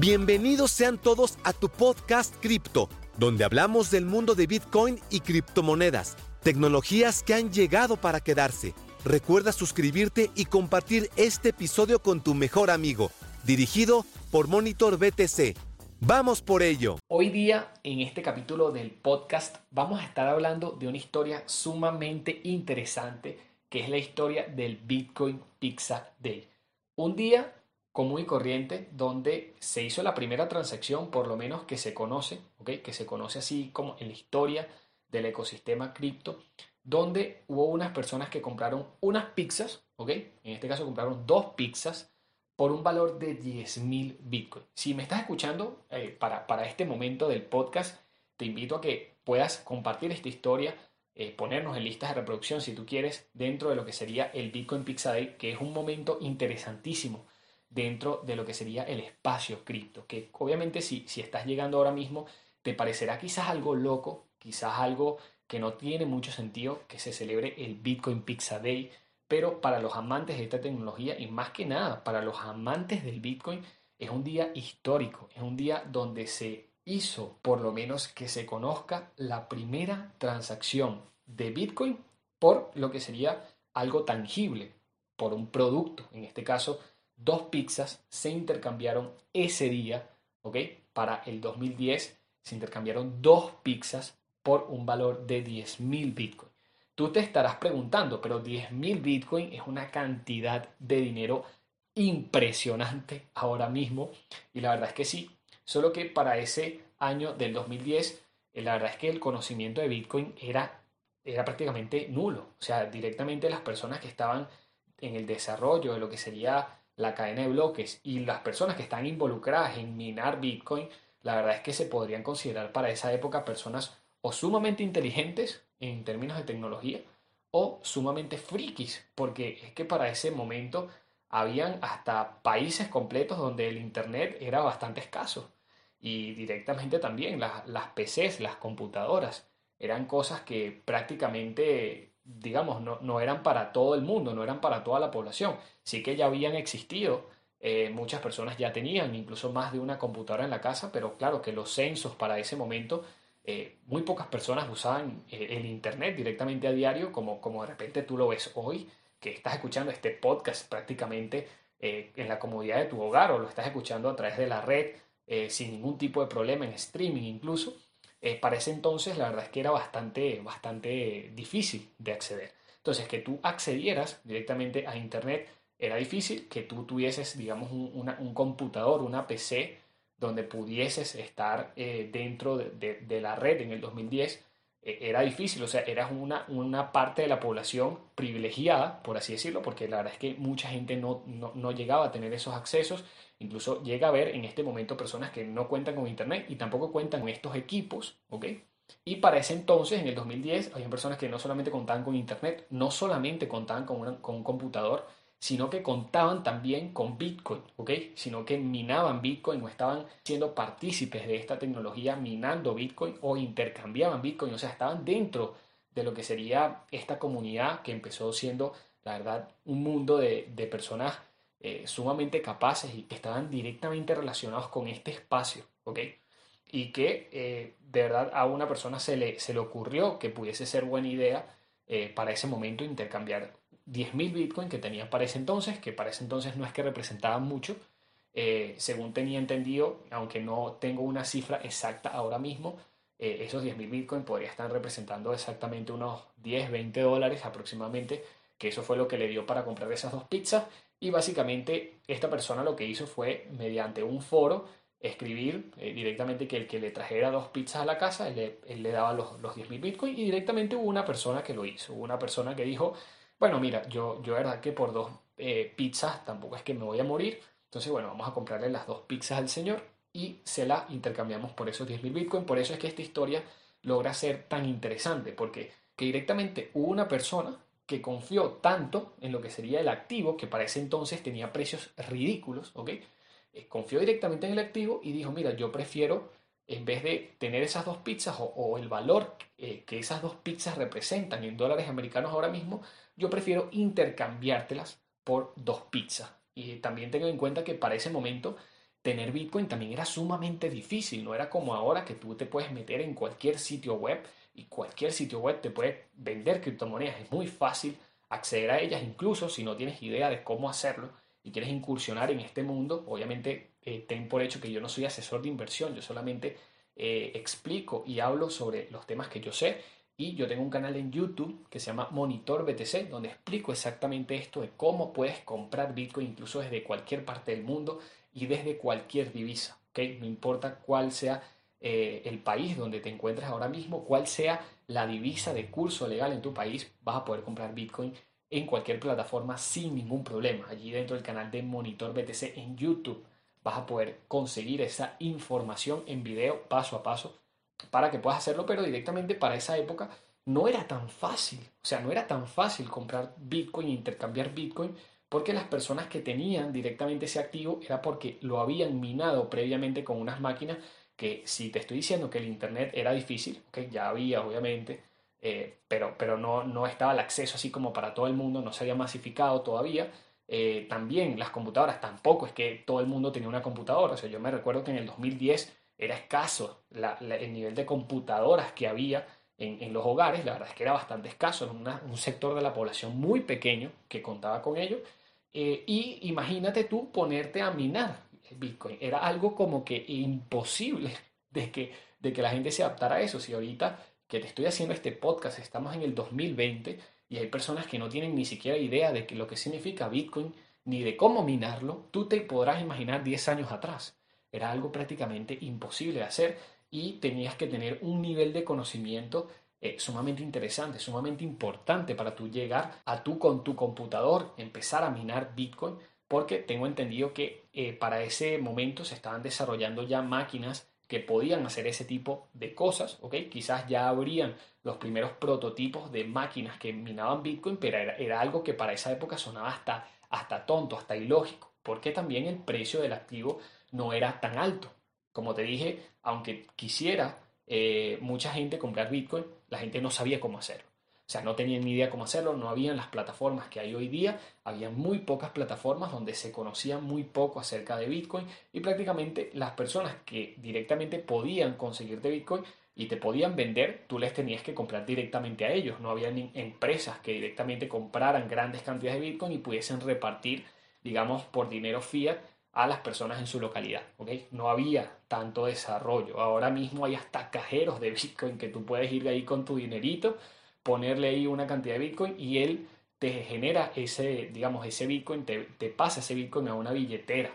Bienvenidos sean todos a tu podcast Cripto, donde hablamos del mundo de Bitcoin y criptomonedas, tecnologías que han llegado para quedarse. Recuerda suscribirte y compartir este episodio con tu mejor amigo, dirigido por Monitor BTC. Vamos por ello. Hoy día, en este capítulo del podcast, vamos a estar hablando de una historia sumamente interesante, que es la historia del Bitcoin Pizza Day. Un día común y corriente donde se hizo la primera transacción, por lo menos que se conoce, que se conoce así como en la historia del ecosistema cripto, donde hubo unas personas que compraron unas pizzas, en este caso compraron dos pizzas por un valor de 10.000 Bitcoin. Si me estás escuchando eh, para, para este momento del podcast, te invito a que puedas compartir esta historia, eh, ponernos en listas de reproducción si tú quieres, dentro de lo que sería el Bitcoin Pizza Day, que es un momento interesantísimo dentro de lo que sería el espacio cripto, que obviamente si, si estás llegando ahora mismo, te parecerá quizás algo loco, quizás algo que no tiene mucho sentido que se celebre el Bitcoin Pizza Day, pero para los amantes de esta tecnología y más que nada para los amantes del Bitcoin es un día histórico, es un día donde se hizo por lo menos que se conozca la primera transacción de Bitcoin por lo que sería algo tangible, por un producto, en este caso dos pizzas se intercambiaron ese día, ¿ok? Para el 2010 se intercambiaron dos pizzas por un valor de 10.000 Bitcoin. Tú te estarás preguntando, pero 10.000 Bitcoin es una cantidad de dinero impresionante ahora mismo. Y la verdad es que sí, solo que para ese año del 2010, eh, la verdad es que el conocimiento de Bitcoin era, era prácticamente nulo. O sea, directamente las personas que estaban en el desarrollo de lo que sería la cadena de bloques y las personas que están involucradas en minar Bitcoin, la verdad es que se podrían considerar para esa época personas o sumamente inteligentes en términos de tecnología o sumamente frikis, porque es que para ese momento habían hasta países completos donde el Internet era bastante escaso y directamente también las, las PCs, las computadoras, eran cosas que prácticamente digamos, no, no, eran para todo el mundo, no eran para toda la población. Sí que ya habían existido, eh, muchas personas ya tenían incluso más de una computadora en la casa, pero claro que los censos para ese momento, eh, muy pocas personas usaban eh, el Internet directamente a diario, como, como de repente tú lo ves hoy, que estás escuchando este podcast prácticamente en la comodidad de tu hogar o lo estás escuchando a través de la red sin ningún tipo de problema en streaming incluso. Eh, para ese entonces la verdad es que era bastante, bastante difícil de acceder. Entonces, que tú accedieras directamente a Internet era difícil, que tú tuvieses, digamos, un, computador, una PC, donde pudieses estar eh, dentro de, la red en el 2010, eh, era difícil, o sea, eras una, una parte de la población privilegiada, por así decirlo, porque la verdad es que mucha gente no, no, no llegaba a tener esos accesos Incluso llega a haber en este momento personas que no cuentan con Internet y tampoco cuentan con estos equipos, ¿ok? Y para ese entonces, en el 2010, había personas que no solamente contaban con Internet, no solamente contaban con, un computador, sino que contaban también con Bitcoin, ¿ok? Sino que minaban Bitcoin o estaban siendo partícipes de esta tecnología minando Bitcoin o intercambiaban Bitcoin, o sea, estaban dentro de lo que sería esta comunidad que empezó siendo, la verdad, un mundo de personas eh, sumamente capaces y que estaban directamente relacionados con este espacio, ¿ok? Y que eh, de verdad a una persona se le, se le ocurrió que pudiese ser buena idea eh, para ese momento intercambiar 10.000 Bitcoin que tenían para ese entonces, que para ese entonces no es que representaban mucho, según tenía entendido, aunque no tengo una cifra exacta ahora mismo, esos 10.000 Bitcoin podrían estar representando exactamente unos 10, 20 dólares aproximadamente, que eso fue lo que le dio para comprar esas dos pizzas y básicamente esta persona lo que hizo fue, mediante un foro, escribir eh, directamente que el que le trajera dos pizzas a la casa, él le, daba los, los 10.000 bitcoins y directamente hubo una persona que lo hizo. Hubo una persona que dijo, bueno, mira, yo, yo verdad que por dos eh, pizzas tampoco es que me voy a morir. Entonces, bueno, vamos a comprarle las dos pizzas al señor y se la intercambiamos por esos 10.000 bitcoins. Por eso es que esta historia logra ser tan interesante, porque que directamente hubo una persona que confió tanto en lo que sería el activo, que para ese entonces tenía precios ridículos, ¿ok? Eh, confió directamente en el activo y dijo, mira, yo prefiero, en vez de tener esas dos pizzas o, el valor eh, que esas dos pizzas representan en dólares americanos ahora mismo, yo prefiero intercambiártelas por dos pizzas. Y también tengan en cuenta que para ese momento tener Bitcoin también era sumamente difícil, no era como ahora que tú te puedes meter en cualquier sitio web y cualquier sitio web te puede vender criptomonedas, es muy fácil acceder a ellas, incluso si no tienes idea de cómo hacerlo y quieres incursionar en este mundo, obviamente eh, ten por hecho que yo no soy asesor de inversión, yo solamente eh, explico y hablo sobre los temas que yo sé y yo tengo un canal en YouTube que se llama Monitor BTC, donde explico exactamente esto de cómo puedes comprar Bitcoin incluso desde cualquier parte del mundo y desde cualquier divisa. ¿okay? No importa cuál sea eh, el país donde te encuentres ahora mismo, cuál sea la divisa de curso legal en tu país, vas a poder comprar Bitcoin en cualquier plataforma sin ningún problema. Allí dentro del canal de Monitor BTC en YouTube vas a poder conseguir esa información en video paso a paso para que puedas hacerlo, pero directamente para esa época no era tan fácil. O sea, no era tan fácil comprar Bitcoin e intercambiar Bitcoin porque las personas que tenían directamente ese activo era porque lo habían minado previamente con unas máquinas que si te estoy diciendo que el Internet era difícil, que ya había obviamente, eh, pero, pero no, no estaba el acceso así como para todo el mundo, no se había masificado todavía. Eh, también las computadoras, tampoco es que todo el mundo tenía una computadora. O sea, yo me recuerdo que en el 2010 era escaso el nivel de computadoras que había en, los hogares, la verdad es que era bastante escaso, era un sector de la población muy pequeño que contaba con ello. Eh, y imagínate tú ponerte a minar Bitcoin, era algo como que imposible de que, de que la gente se adaptara a eso. Si ahorita que te estoy haciendo este podcast, estamos en el 2020 y hay personas que no tienen ni siquiera idea de lo que significa Bitcoin ni de cómo minarlo, tú te podrás imaginar 10 años atrás. Era algo prácticamente imposible de hacer y tenías que tener un nivel de conocimiento eh, sumamente interesante, sumamente importante para tú llegar a tú con tu computador, empezar a minar Bitcoin, porque tengo entendido que eh, para ese momento se estaban desarrollando ya máquinas que podían hacer ese tipo de cosas, ¿ok? Quizás ya habrían los primeros prototipos de máquinas que minaban Bitcoin, pero era, algo que para esa época sonaba hasta, hasta tonto, hasta ilógico, porque también el precio del activo no era tan alto. Como te dije, aunque quisiera eh, mucha gente comprar Bitcoin, la gente no sabía cómo hacerlo. O sea, no tenían ni idea cómo hacerlo, no habían las plataformas que hay hoy día, había muy pocas plataformas donde se conocía muy poco acerca de Bitcoin y prácticamente las personas que directamente podían conseguir de Bitcoin y te podían vender, tú les tenías que comprar directamente a ellos. No había ni empresas que directamente compraran grandes cantidades de Bitcoin y pudiesen repartir, digamos, por dinero fiat a las personas en su localidad. No había tanto desarrollo. Ahora mismo hay hasta cajeros de Bitcoin que tú puedes ir ahí con tu dinerito, ponerle ahí una cantidad de Bitcoin y él te genera ese, digamos, ese Bitcoin, te, pasa ese Bitcoin a una billetera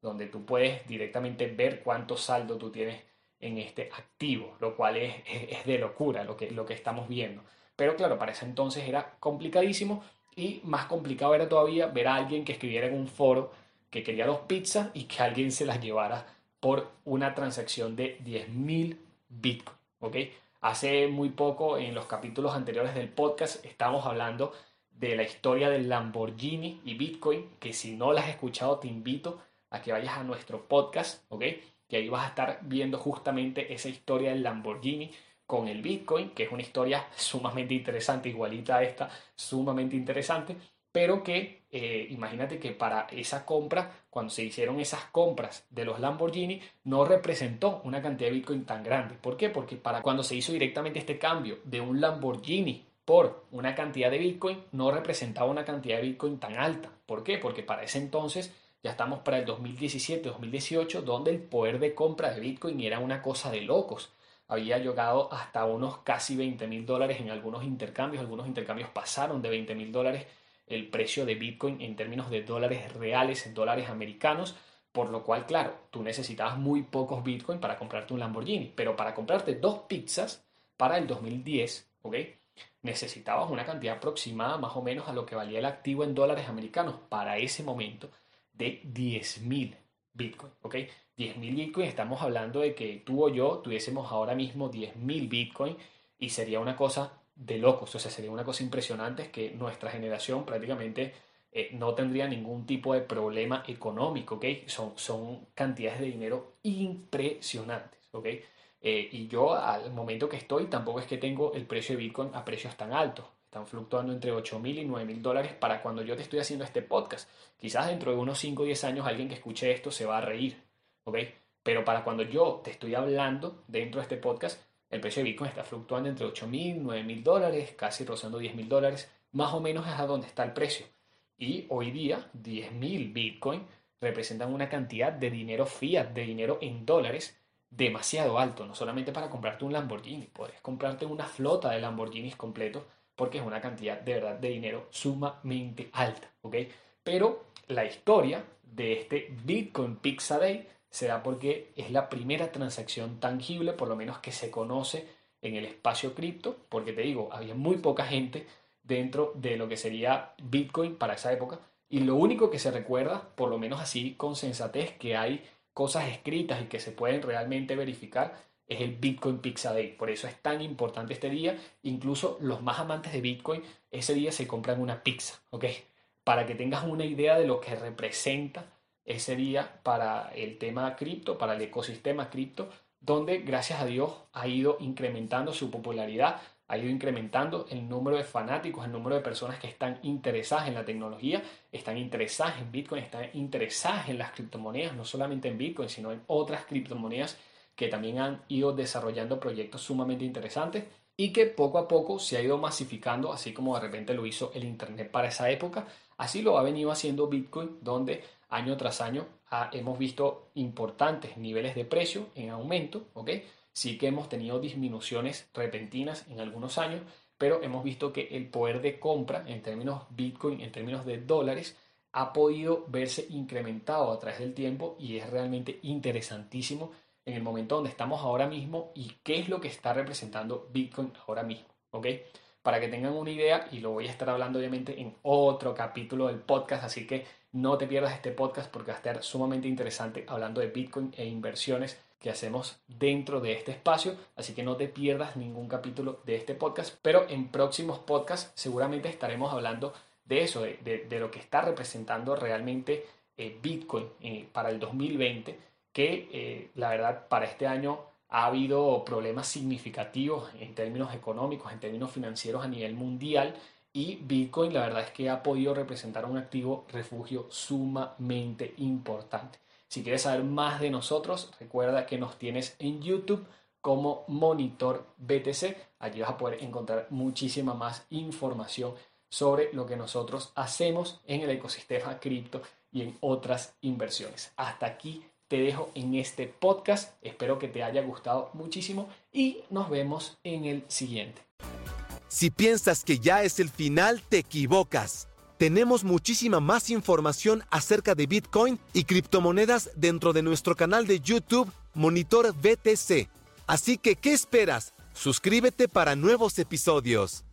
donde tú puedes directamente ver cuánto saldo tú tienes en este activo, lo cual es, es, de locura lo que, lo que estamos viendo. Pero claro, para ese entonces era complicadísimo y más complicado era todavía ver a alguien que escribiera en un foro que quería dos pizzas y que alguien se las llevara por una transacción de 10.000 Bitcoin. ¿ok? Hace muy poco, en los capítulos anteriores del podcast, estábamos hablando de la historia del Lamborghini y Bitcoin, que si no la has escuchado te invito a que vayas a nuestro podcast, ¿ok? Que ahí vas a estar viendo justamente esa historia del Lamborghini con el Bitcoin, que es una historia sumamente interesante, igualita a esta, sumamente interesante pero que eh, imagínate que para esa compra, cuando se hicieron esas compras de los Lamborghini, no representó una cantidad de Bitcoin tan grande. ¿Por qué? Porque para cuando se hizo directamente este cambio de un Lamborghini por una cantidad de Bitcoin, no representaba una cantidad de Bitcoin tan alta. ¿Por qué? Porque para ese entonces ya estamos para el 2017-2018, donde el poder de compra de Bitcoin era una cosa de locos. Había llegado hasta unos casi 20 mil dólares en algunos intercambios. Algunos intercambios pasaron de 20 mil dólares el precio de Bitcoin en términos de dólares reales, en dólares americanos, por lo cual, claro, tú necesitabas muy pocos Bitcoin para comprarte un Lamborghini, pero para comprarte dos pizzas para el 2010, ¿ok? Necesitabas una cantidad aproximada más o menos a lo que valía el activo en dólares americanos para ese momento de 10.000 Bitcoin, ¿ok? 10.000 Bitcoin, estamos hablando de que tú o yo tuviésemos ahora mismo 10.000 Bitcoin y sería una cosa de locos. O sea, sería una cosa impresionante que nuestra generación prácticamente eh, no tendría ningún tipo de problema económico, ¿ok? Son, son cantidades de dinero impresionantes. Eh, y yo al momento que estoy tampoco es que tengo el precio de Bitcoin a precios tan altos. Están fluctuando entre 8 mil y 9 mil dólares para cuando yo te estoy haciendo este podcast. Quizás dentro de unos 5 o 10 años alguien que escuche esto se va a reír. Pero para cuando yo te estoy hablando dentro de este podcast, el precio de Bitcoin está fluctuando entre 8 mil, 9 mil dólares, casi rozando 10 mil dólares, más o menos es a donde está el precio. Y hoy día, 10 mil Bitcoin representan una cantidad de dinero fiat, de dinero en dólares, demasiado alto, no solamente para comprarte un Lamborghini, puedes comprarte una flota de Lamborghinis completos porque es una cantidad de verdad de dinero sumamente alta, ¿ok? Pero la historia de este Bitcoin Pizza Day se da porque es la primera transacción tangible, por lo menos que se conoce en el espacio cripto, porque te digo, había muy poca gente dentro de lo que sería Bitcoin para esa época, y lo único que se recuerda, por lo menos así con sensatez, que hay cosas escritas y que se pueden realmente verificar, es el Bitcoin Pizza Day. Por eso es tan importante este día. Incluso los más amantes de Bitcoin, ese día se compran una pizza, ¿ok? Para que tengas una idea de lo que representa ese día para el tema cripto, para el ecosistema cripto, donde gracias a Dios ha ido incrementando su popularidad, ha ido incrementando el número de fanáticos, el número de personas que están interesadas en la tecnología, están interesadas en Bitcoin, están interesadas en las criptomonedas, no solamente en Bitcoin, sino en otras criptomonedas que también han ido desarrollando proyectos sumamente interesantes y que poco a poco se ha ido masificando, así como de repente lo hizo el Internet para esa época. Así lo ha venido haciendo Bitcoin, donde año tras año hemos visto importantes niveles de precio en aumento, ¿ok? Sí que hemos tenido disminuciones repentinas en algunos años, pero hemos visto que el poder de compra en términos Bitcoin, en términos de dólares, ha podido verse incrementado a través del tiempo y es realmente interesantísimo en el momento donde estamos ahora mismo y qué es lo que está representando Bitcoin ahora mismo, ¿ok? Para que tengan una idea, y lo voy a estar hablando obviamente en otro capítulo del podcast, así que no te pierdas este podcast porque va a estar sumamente interesante hablando de Bitcoin e inversiones que hacemos dentro de este espacio, así que no te pierdas ningún capítulo de este podcast, pero en próximos podcasts seguramente estaremos hablando de eso, de, lo que está representando realmente eh, Bitcoin eh, para el 2020, que eh, la verdad para este año ha habido problemas significativos en términos económicos, en términos financieros a nivel mundial y Bitcoin la verdad es que ha podido representar un activo refugio sumamente importante. Si quieres saber más de nosotros, recuerda que nos tienes en YouTube como Monitor BTC. Allí vas a poder encontrar muchísima más información sobre lo que nosotros hacemos en el ecosistema cripto y en otras inversiones. Hasta aquí te dejo en este podcast. Espero que te haya gustado muchísimo y nos vemos en el siguiente. Si piensas que ya es el final, te equivocas. Tenemos muchísima más información acerca de Bitcoin y criptomonedas dentro de nuestro canal de YouTube Monitor BTC. Así que, ¿qué esperas? Suscríbete para nuevos episodios.